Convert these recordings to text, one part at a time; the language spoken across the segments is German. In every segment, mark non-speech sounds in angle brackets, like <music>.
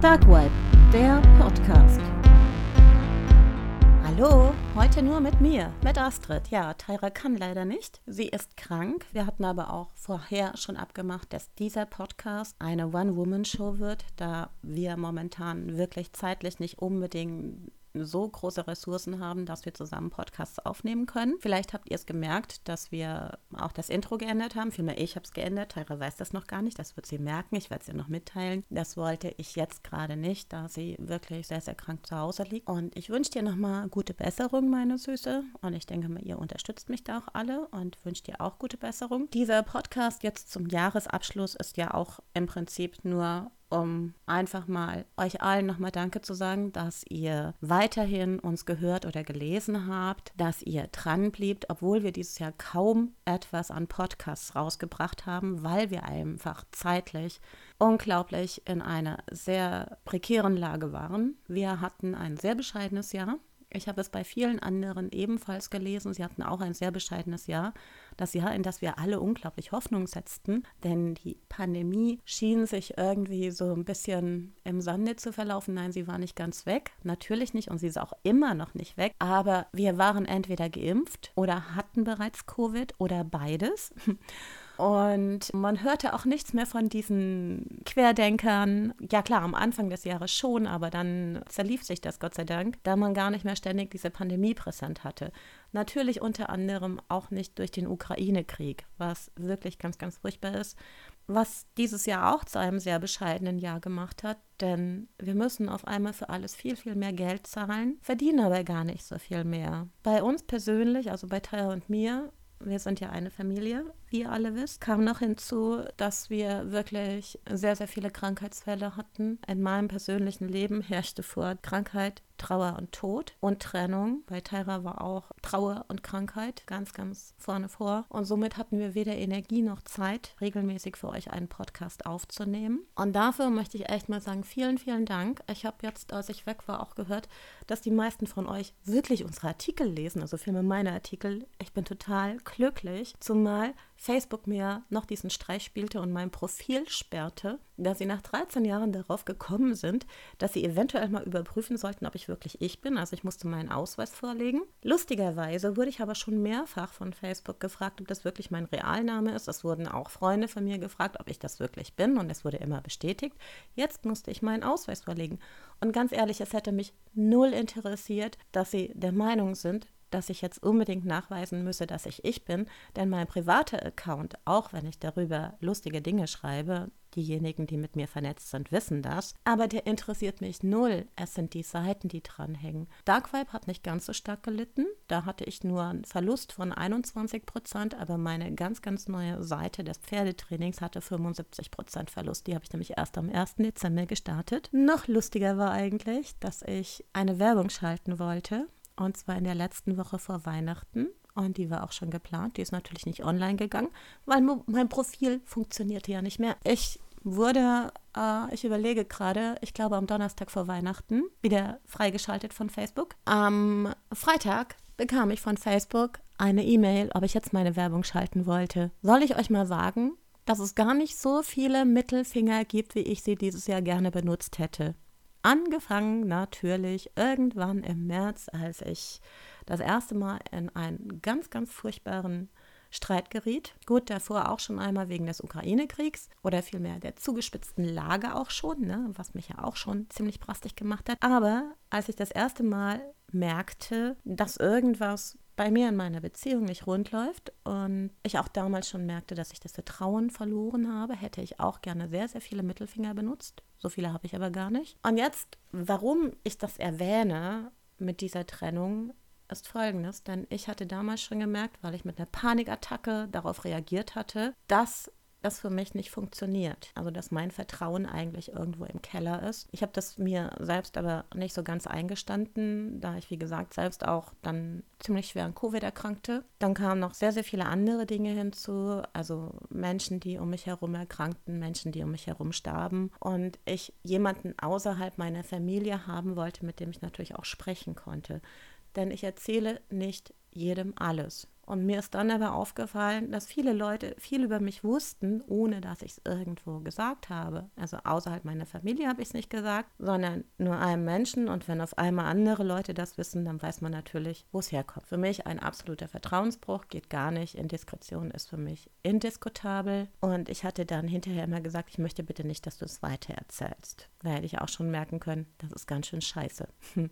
Dark Web, der Podcast. Hallo, heute nur mit mir, mit Astrid. Ja, Tyra kann leider nicht. Sie ist krank. Wir hatten aber auch vorher schon abgemacht, dass dieser Podcast eine One-Woman-Show wird, da wir momentan wirklich zeitlich nicht unbedingt so große Ressourcen haben, dass wir zusammen Podcasts aufnehmen können. Vielleicht habt ihr es gemerkt, dass wir auch das Intro geändert haben. Vielmehr ich habe es geändert. Tyra weiß das noch gar nicht. Das wird sie merken. Ich werde es ihr noch mitteilen. Das wollte ich jetzt gerade nicht, da sie wirklich sehr, sehr krank zu Hause liegt. Und ich wünsche dir nochmal gute Besserung, meine Süße. Und ich denke mal, ihr unterstützt mich da auch alle und wünscht dir auch gute Besserung. Dieser Podcast jetzt zum Jahresabschluss ist ja auch im Prinzip nur um einfach mal euch allen nochmal Danke zu sagen, dass ihr weiterhin uns gehört oder gelesen habt, dass ihr dran bliebt, obwohl wir dieses Jahr kaum etwas an Podcasts rausgebracht haben, weil wir einfach zeitlich unglaublich in einer sehr prekären Lage waren. Wir hatten ein sehr bescheidenes Jahr. Ich habe es bei vielen anderen ebenfalls gelesen. Sie hatten auch ein sehr bescheidenes Jahr. Das Jahr, in das wir alle unglaublich Hoffnung setzten. Denn die Pandemie schien sich irgendwie so ein bisschen im Sande zu verlaufen. Nein, sie war nicht ganz weg. Natürlich nicht. Und sie ist auch immer noch nicht weg. Aber wir waren entweder geimpft oder hatten bereits Covid oder beides. <laughs> Und man hörte auch nichts mehr von diesen Querdenkern. Ja klar, am Anfang des Jahres schon, aber dann zerlief sich das Gott sei Dank, da man gar nicht mehr ständig diese Pandemie präsent hatte. Natürlich unter anderem auch nicht durch den Ukraine-Krieg, was wirklich ganz, ganz furchtbar ist. Was dieses Jahr auch zu einem sehr bescheidenen Jahr gemacht hat, denn wir müssen auf einmal für alles viel, viel mehr Geld zahlen, verdienen aber gar nicht so viel mehr. Bei uns persönlich, also bei Taya und mir, wir sind ja eine Familie, wie ihr alle wisst, kam noch hinzu, dass wir wirklich sehr, sehr viele Krankheitsfälle hatten. In meinem persönlichen Leben herrschte vor Krankheit Trauer und Tod und Trennung. Bei Tyra war auch Trauer und Krankheit ganz, ganz vorne vor. Und somit hatten wir weder Energie noch Zeit, regelmäßig für euch einen Podcast aufzunehmen. Und dafür möchte ich echt mal sagen, vielen, vielen Dank. Ich habe jetzt, als ich weg war, auch gehört, dass die meisten von euch wirklich unsere Artikel lesen, also für meine Artikel. Ich bin total glücklich, zumal Facebook mir noch diesen Streich spielte und mein Profil sperrte, da sie nach 13 Jahren darauf gekommen sind, dass sie eventuell mal überprüfen sollten, ob ich wirklich ich bin. Also ich musste meinen Ausweis vorlegen. Lustigerweise wurde ich aber schon mehrfach von Facebook gefragt, ob das wirklich mein Realname ist. Es wurden auch Freunde von mir gefragt, ob ich das wirklich bin und es wurde immer bestätigt. Jetzt musste ich meinen Ausweis vorlegen. Und ganz ehrlich, es hätte mich null interessiert, dass sie der Meinung sind, dass ich jetzt unbedingt nachweisen müsse, dass ich ich bin, denn mein privater Account, auch wenn ich darüber lustige Dinge schreibe, diejenigen, die mit mir vernetzt sind, wissen das, aber der interessiert mich null. Es sind die Seiten, die dranhängen. Dark Vibe hat nicht ganz so stark gelitten, da hatte ich nur einen Verlust von 21 Prozent, aber meine ganz, ganz neue Seite des Pferdetrainings hatte 75 Prozent Verlust. Die habe ich nämlich erst am 1. Dezember gestartet. Noch lustiger war eigentlich, dass ich eine Werbung schalten wollte und zwar in der letzten Woche vor Weihnachten. Und die war auch schon geplant. Die ist natürlich nicht online gegangen, weil mein Profil funktionierte ja nicht mehr. Ich wurde, äh, ich überlege gerade, ich glaube am Donnerstag vor Weihnachten, wieder freigeschaltet von Facebook. Am Freitag bekam ich von Facebook eine E-Mail, ob ich jetzt meine Werbung schalten wollte. Soll ich euch mal sagen, dass es gar nicht so viele Mittelfinger gibt, wie ich sie dieses Jahr gerne benutzt hätte. Angefangen natürlich irgendwann im März, als ich das erste Mal in einen ganz, ganz furchtbaren Streit geriet. Gut, davor auch schon einmal wegen des Ukraine-Kriegs oder vielmehr der zugespitzten Lage auch schon, ne, was mich ja auch schon ziemlich brastig gemacht hat. Aber als ich das erste Mal merkte, dass irgendwas bei mir in meiner Beziehung nicht rund läuft und ich auch damals schon merkte, dass ich das Vertrauen verloren habe, hätte ich auch gerne sehr, sehr viele Mittelfinger benutzt. So viele habe ich aber gar nicht. Und jetzt, warum ich das erwähne mit dieser Trennung, ist folgendes, denn ich hatte damals schon gemerkt, weil ich mit einer Panikattacke darauf reagiert hatte, dass das für mich nicht funktioniert. Also dass mein Vertrauen eigentlich irgendwo im Keller ist. Ich habe das mir selbst aber nicht so ganz eingestanden, da ich, wie gesagt, selbst auch dann ziemlich schwer an Covid erkrankte. Dann kamen noch sehr, sehr viele andere Dinge hinzu. Also Menschen, die um mich herum erkrankten, Menschen, die um mich herum starben. Und ich jemanden außerhalb meiner Familie haben wollte, mit dem ich natürlich auch sprechen konnte. Denn ich erzähle nicht jedem alles. Und mir ist dann aber aufgefallen, dass viele Leute viel über mich wussten, ohne dass ich es irgendwo gesagt habe. Also außerhalb meiner Familie habe ich es nicht gesagt, sondern nur einem Menschen. Und wenn auf einmal andere Leute das wissen, dann weiß man natürlich, wo es herkommt. Für mich ein absoluter Vertrauensbruch geht gar nicht. Indiskretion ist für mich indiskutabel. Und ich hatte dann hinterher immer gesagt, ich möchte bitte nicht, dass du es weiter erzählst. Da hätte ich auch schon merken können, das ist ganz schön scheiße. <laughs>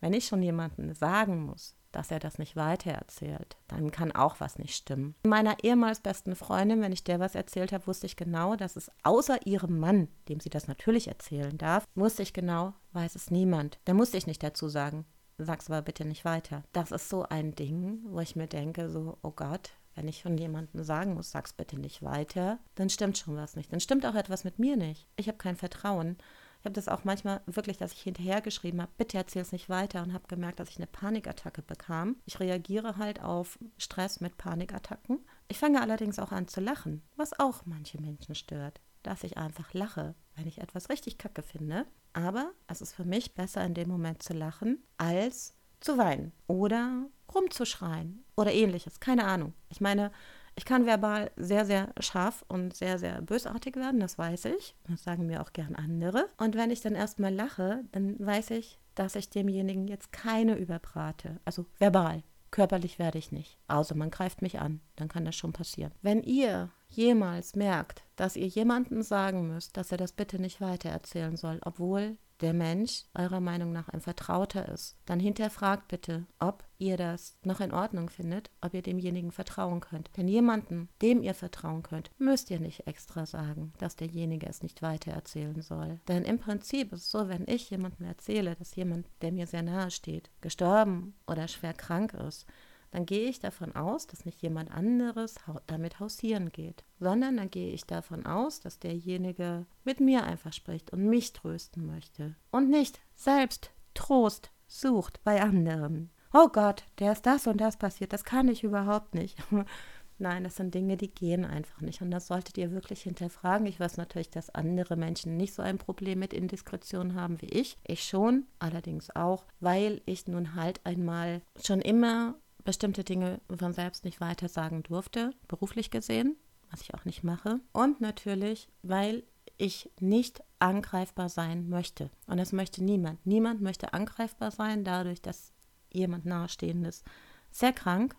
Wenn ich schon jemandem sagen muss, dass er das nicht weitererzählt, dann kann auch was nicht stimmen. Meiner ehemals besten Freundin, wenn ich der was erzählt habe, wusste ich genau, dass es außer ihrem Mann, dem sie das natürlich erzählen darf, wusste ich genau, weiß es niemand. Da musste ich nicht dazu sagen, sag's aber bitte nicht weiter. Das ist so ein Ding, wo ich mir denke, so, oh Gott, wenn ich von jemandem sagen muss, sag's bitte nicht weiter, dann stimmt schon was nicht. Dann stimmt auch etwas mit mir nicht. Ich habe kein Vertrauen. Ich habe das auch manchmal wirklich, dass ich hinterher geschrieben habe, bitte erzähl es nicht weiter und habe gemerkt, dass ich eine Panikattacke bekam. Ich reagiere halt auf Stress mit Panikattacken. Ich fange allerdings auch an zu lachen, was auch manche Menschen stört, dass ich einfach lache, wenn ich etwas richtig kacke finde. Aber es ist für mich besser in dem Moment zu lachen, als zu weinen oder rumzuschreien oder ähnliches. Keine Ahnung. Ich meine, ich kann verbal sehr, sehr scharf und sehr, sehr bösartig werden, das weiß ich. Das sagen mir auch gern andere. Und wenn ich dann erstmal lache, dann weiß ich, dass ich demjenigen jetzt keine überbrate. Also verbal. Körperlich werde ich nicht. Außer man greift mich an. Dann kann das schon passieren. Wenn ihr jemals merkt, dass ihr jemandem sagen müsst, dass er das bitte nicht weitererzählen soll, obwohl der Mensch eurer Meinung nach ein Vertrauter ist, dann hinterfragt bitte, ob ihr das noch in Ordnung findet, ob ihr demjenigen vertrauen könnt. Denn jemanden, dem ihr vertrauen könnt, müsst ihr nicht extra sagen, dass derjenige es nicht weiter erzählen soll. Denn im Prinzip ist es so, wenn ich jemandem erzähle, dass jemand, der mir sehr nahe steht, gestorben oder schwer krank ist, dann gehe ich davon aus, dass nicht jemand anderes damit hausieren geht, sondern dann gehe ich davon aus, dass derjenige mit mir einfach spricht und mich trösten möchte und nicht selbst Trost sucht bei anderen. Oh Gott, der ist das und das passiert, das kann ich überhaupt nicht. <laughs> Nein, das sind Dinge, die gehen einfach nicht. Und das solltet ihr wirklich hinterfragen. Ich weiß natürlich, dass andere Menschen nicht so ein Problem mit Indiskretion haben wie ich. Ich schon, allerdings auch, weil ich nun halt einmal schon immer bestimmte Dinge von selbst nicht weiter sagen durfte, beruflich gesehen, was ich auch nicht mache. Und natürlich, weil ich nicht angreifbar sein möchte. Und das möchte niemand. Niemand möchte angreifbar sein, dadurch, dass jemand Nahestehendes sehr krank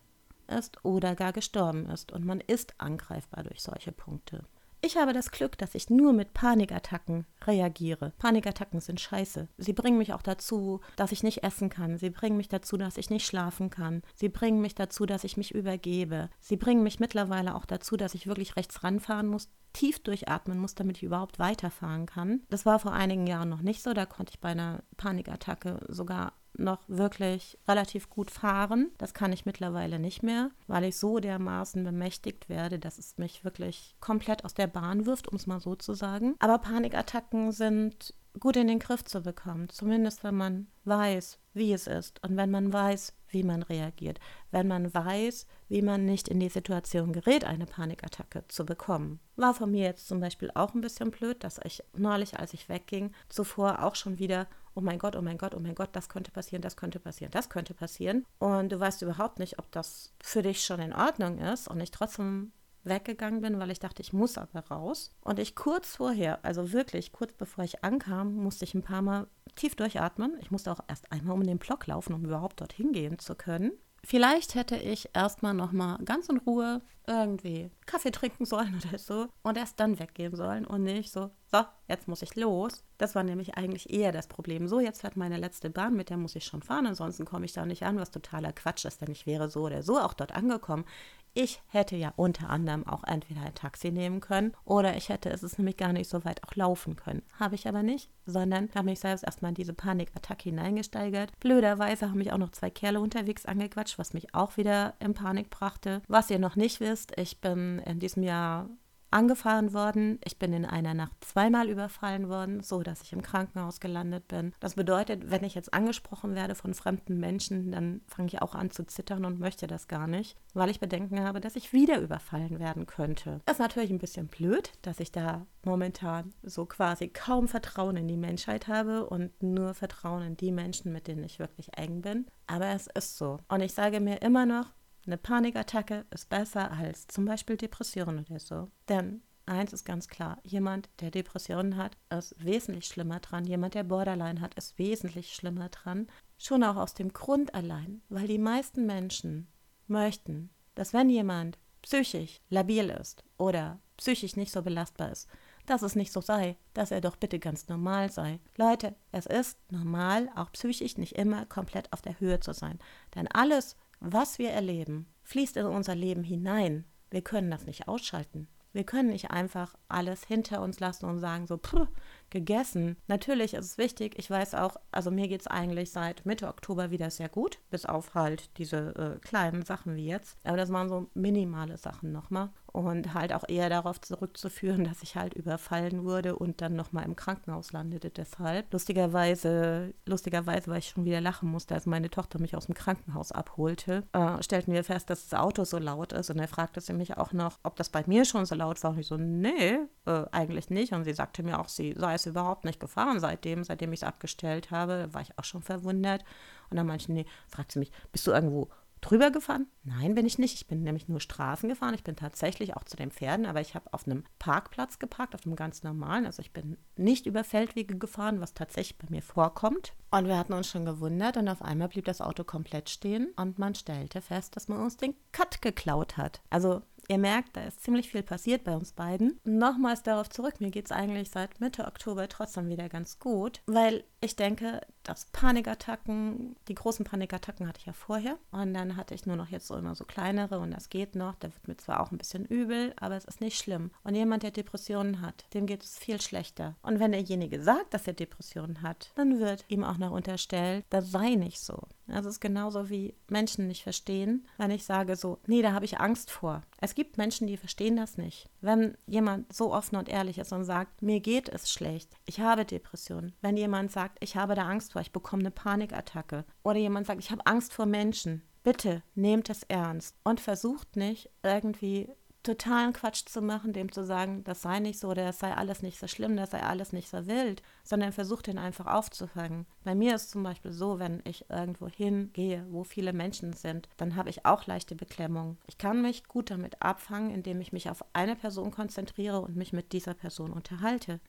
ist oder gar gestorben ist. Und man ist angreifbar durch solche Punkte. Ich habe das Glück, dass ich nur mit Panikattacken reagiere. Panikattacken sind scheiße. Sie bringen mich auch dazu, dass ich nicht essen kann. Sie bringen mich dazu, dass ich nicht schlafen kann. Sie bringen mich dazu, dass ich mich übergebe. Sie bringen mich mittlerweile auch dazu, dass ich wirklich rechts ranfahren muss, tief durchatmen muss, damit ich überhaupt weiterfahren kann. Das war vor einigen Jahren noch nicht so. Da konnte ich bei einer Panikattacke sogar noch wirklich relativ gut fahren. Das kann ich mittlerweile nicht mehr, weil ich so dermaßen bemächtigt werde, dass es mich wirklich komplett aus der Bahn wirft, um es mal so zu sagen. Aber Panikattacken sind gut in den Griff zu bekommen, zumindest wenn man weiß, wie es ist und wenn man weiß, wie man reagiert, wenn man weiß, wie man nicht in die Situation gerät, eine Panikattacke zu bekommen. War von mir jetzt zum Beispiel auch ein bisschen blöd, dass ich neulich, als ich wegging, zuvor auch schon wieder oh mein Gott, oh mein Gott, oh mein Gott, das könnte passieren, das könnte passieren, das könnte passieren. Und du weißt überhaupt nicht, ob das für dich schon in Ordnung ist und ich trotzdem weggegangen bin, weil ich dachte, ich muss aber raus. Und ich kurz vorher, also wirklich kurz bevor ich ankam, musste ich ein paar Mal tief durchatmen. Ich musste auch erst einmal um den Block laufen, um überhaupt dorthin gehen zu können. Vielleicht hätte ich erstmal nochmal ganz in Ruhe irgendwie Kaffee trinken sollen oder so und erst dann weggehen sollen und nicht so, so, jetzt muss ich los. Das war nämlich eigentlich eher das Problem. So, jetzt fährt meine letzte Bahn, mit der muss ich schon fahren, ansonsten komme ich da nicht an, was totaler Quatsch ist, denn ich wäre so oder so auch dort angekommen. Ich hätte ja unter anderem auch entweder ein Taxi nehmen können oder ich hätte es ist nämlich gar nicht so weit auch laufen können. Habe ich aber nicht, sondern habe mich selbst erstmal in diese Panikattacke hineingesteigert. Blöderweise haben mich auch noch zwei Kerle unterwegs angequatscht, was mich auch wieder in Panik brachte. Was ihr noch nicht wisst, ich bin in diesem Jahr angefahren worden. Ich bin in einer Nacht zweimal überfallen worden, so dass ich im Krankenhaus gelandet bin. Das bedeutet, wenn ich jetzt angesprochen werde von fremden Menschen, dann fange ich auch an zu zittern und möchte das gar nicht, weil ich Bedenken habe, dass ich wieder überfallen werden könnte. Das ist natürlich ein bisschen blöd, dass ich da momentan so quasi kaum Vertrauen in die Menschheit habe und nur Vertrauen in die Menschen, mit denen ich wirklich eng bin. Aber es ist so. Und ich sage mir immer noch, eine Panikattacke ist besser als zum Beispiel Depressionen oder so. Denn eins ist ganz klar, jemand, der Depressionen hat, ist wesentlich schlimmer dran. Jemand, der Borderline hat, ist wesentlich schlimmer dran. Schon auch aus dem Grund allein, weil die meisten Menschen möchten, dass wenn jemand psychisch labil ist oder psychisch nicht so belastbar ist, dass es nicht so sei, dass er doch bitte ganz normal sei. Leute, es ist normal, auch psychisch nicht immer komplett auf der Höhe zu sein. Denn alles, was wir erleben, fließt in unser Leben hinein. Wir können das nicht ausschalten. Wir können nicht einfach alles hinter uns lassen und sagen so, puh, gegessen. Natürlich ist es wichtig, ich weiß auch, also mir geht es eigentlich seit Mitte Oktober wieder sehr gut, bis auf halt diese äh, kleinen Sachen wie jetzt. Aber das waren so minimale Sachen nochmal und halt auch eher darauf zurückzuführen, <laughs> dass ich halt überfallen wurde und dann nochmal im Krankenhaus landete deshalb. Lustigerweise, lustigerweise, weil ich schon wieder lachen musste, als meine Tochter mich aus dem Krankenhaus abholte, äh, stellten wir fest, dass das Auto so laut ist. Und er fragte sie mich auch noch, ob das bei mir schon so laut war. Und ich so, nee, äh, eigentlich nicht. Und sie sagte mir auch, sie sei es überhaupt nicht gefahren seitdem, seitdem ich es abgestellt habe, war ich auch schon verwundert. Und dann meinte ich, nee, fragte sie mich, bist du irgendwo drüber gefahren? Nein, bin ich nicht. Ich bin nämlich nur Straßen gefahren. Ich bin tatsächlich auch zu den Pferden, aber ich habe auf einem Parkplatz geparkt, auf einem ganz normalen. Also ich bin nicht über Feldwege gefahren, was tatsächlich bei mir vorkommt. Und wir hatten uns schon gewundert und auf einmal blieb das Auto komplett stehen und man stellte fest, dass man uns den Cut geklaut hat. Also Ihr merkt, da ist ziemlich viel passiert bei uns beiden. Nochmals darauf zurück, mir geht es eigentlich seit Mitte Oktober trotzdem wieder ganz gut, weil ich denke, dass Panikattacken, die großen Panikattacken hatte ich ja vorher und dann hatte ich nur noch jetzt so immer so kleinere und das geht noch. Da wird mir zwar auch ein bisschen übel, aber es ist nicht schlimm. Und jemand, der Depressionen hat, dem geht es viel schlechter. Und wenn derjenige sagt, dass er Depressionen hat, dann wird ihm auch noch unterstellt, das sei nicht so. Das ist genauso wie Menschen nicht verstehen, wenn ich sage so, nee, da habe ich Angst vor. Es gibt Menschen, die verstehen das nicht. Wenn jemand so offen und ehrlich ist und sagt, mir geht es schlecht, ich habe Depressionen. Wenn jemand sagt, ich habe da Angst vor, ich bekomme eine Panikattacke. Oder jemand sagt, ich habe Angst vor Menschen. Bitte nehmt es ernst und versucht nicht irgendwie totalen Quatsch zu machen, dem zu sagen, das sei nicht so oder das sei alles nicht so schlimm, das sei alles nicht so wild, sondern versucht den einfach aufzufangen. Bei mir ist zum Beispiel so, wenn ich irgendwo hingehe, wo viele Menschen sind, dann habe ich auch leichte Beklemmung. Ich kann mich gut damit abfangen, indem ich mich auf eine Person konzentriere und mich mit dieser Person unterhalte.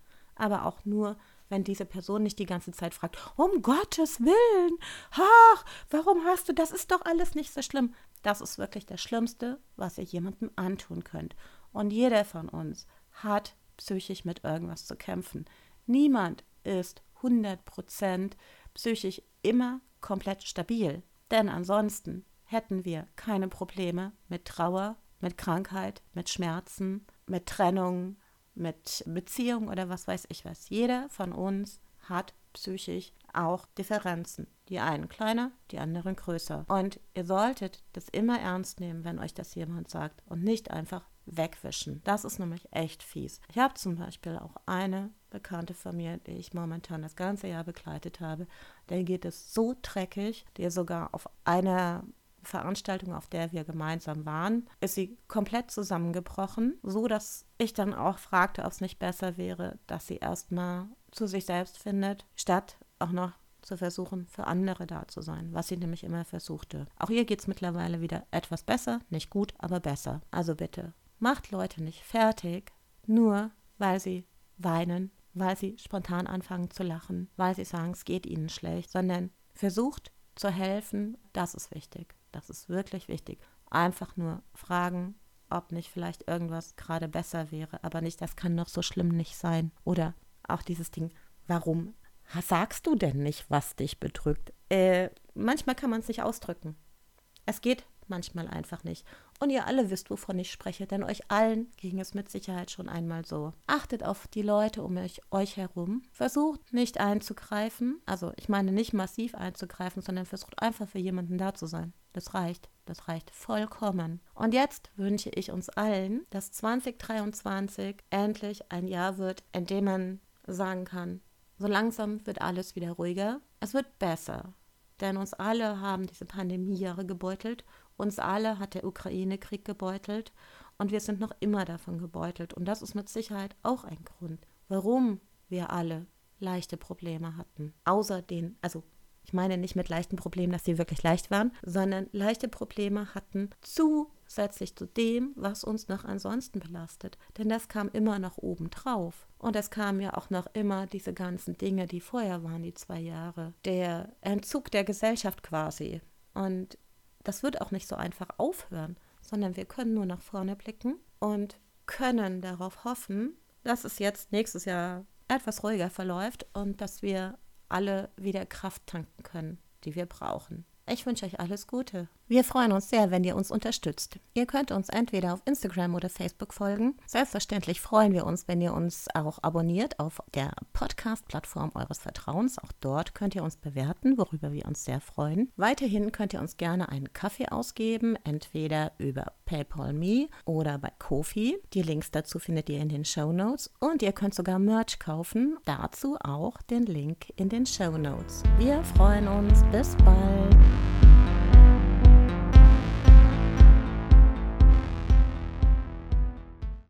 Aber auch nur, wenn diese Person nicht die ganze Zeit fragt, um Gottes Willen, ach, warum hast du, das ist doch alles nicht so schlimm. Das ist wirklich das Schlimmste, was ihr jemandem antun könnt. Und jeder von uns hat psychisch mit irgendwas zu kämpfen. Niemand ist 100% psychisch immer komplett stabil. Denn ansonsten hätten wir keine Probleme mit Trauer, mit Krankheit, mit Schmerzen, mit Trennung, mit Beziehung oder was weiß ich was. Jeder von uns hat psychisch auch Differenzen. Die einen kleiner, die anderen größer. Und ihr solltet das immer ernst nehmen, wenn euch das jemand sagt und nicht einfach wegwischen. Das ist nämlich echt fies. Ich habe zum Beispiel auch eine Bekannte von mir, die ich momentan das ganze Jahr begleitet habe. Der geht es so dreckig, der sogar auf einer Veranstaltung, auf der wir gemeinsam waren, ist sie komplett zusammengebrochen, so dass ich dann auch fragte, ob es nicht besser wäre, dass sie erstmal zu sich selbst findet, statt auch noch zu versuchen, für andere da zu sein, was sie nämlich immer versuchte. Auch ihr geht es mittlerweile wieder etwas besser, nicht gut, aber besser. Also bitte, macht Leute nicht fertig, nur weil sie weinen, weil sie spontan anfangen zu lachen, weil sie sagen, es geht ihnen schlecht, sondern versucht zu helfen, das ist wichtig. Das ist wirklich wichtig. Einfach nur fragen, ob nicht vielleicht irgendwas gerade besser wäre, aber nicht, das kann doch so schlimm nicht sein. Oder auch dieses Ding, warum sagst du denn nicht, was dich bedrückt? Äh, manchmal kann man es nicht ausdrücken. Es geht manchmal einfach nicht. Und ihr alle wisst, wovon ich spreche, denn euch allen ging es mit Sicherheit schon einmal so. Achtet auf die Leute um euch, euch herum. Versucht nicht einzugreifen, also ich meine nicht massiv einzugreifen, sondern versucht einfach für jemanden da zu sein. Das reicht. Das reicht vollkommen. Und jetzt wünsche ich uns allen, dass 2023 endlich ein Jahr wird, in dem man sagen kann, so langsam wird alles wieder ruhiger. Es wird besser. Denn uns alle haben diese Pandemiejahre gebeutelt. Uns alle hat der Ukraine-Krieg gebeutelt. Und wir sind noch immer davon gebeutelt. Und das ist mit Sicherheit auch ein Grund, warum wir alle leichte Probleme hatten. Außer den, also Ich meine nicht mit leichten Problemen, dass sie wirklich leicht waren, sondern leichte Probleme hatten zusätzlich zu dem, was uns noch ansonsten belastet. Denn das kam immer noch oben drauf. Und es kamen ja auch noch immer diese ganzen Dinge, die vorher waren, die zwei Jahre. Der Entzug der Gesellschaft quasi. Und das wird auch nicht so einfach aufhören, sondern wir können nur nach vorne blicken und können darauf hoffen, dass es jetzt nächstes Jahr etwas ruhiger verläuft und dass wir alle wieder Kraft tanken können, die wir brauchen. Ich wünsche euch alles Gute. Wir freuen uns sehr, wenn ihr uns unterstützt. Ihr könnt uns entweder auf Instagram oder Facebook folgen. Selbstverständlich freuen wir uns, wenn ihr uns auch abonniert auf der Podcast-Plattform eures Vertrauens. Auch dort könnt ihr uns bewerten, worüber wir uns sehr freuen. Weiterhin könnt ihr uns gerne einen Kaffee ausgeben, entweder über PayPal Me oder bei Kofi. Die Links dazu findet ihr in den Show Notes und ihr könnt sogar Merch kaufen. Dazu auch den Link in den Show Notes. Wir freuen uns. Bis bald.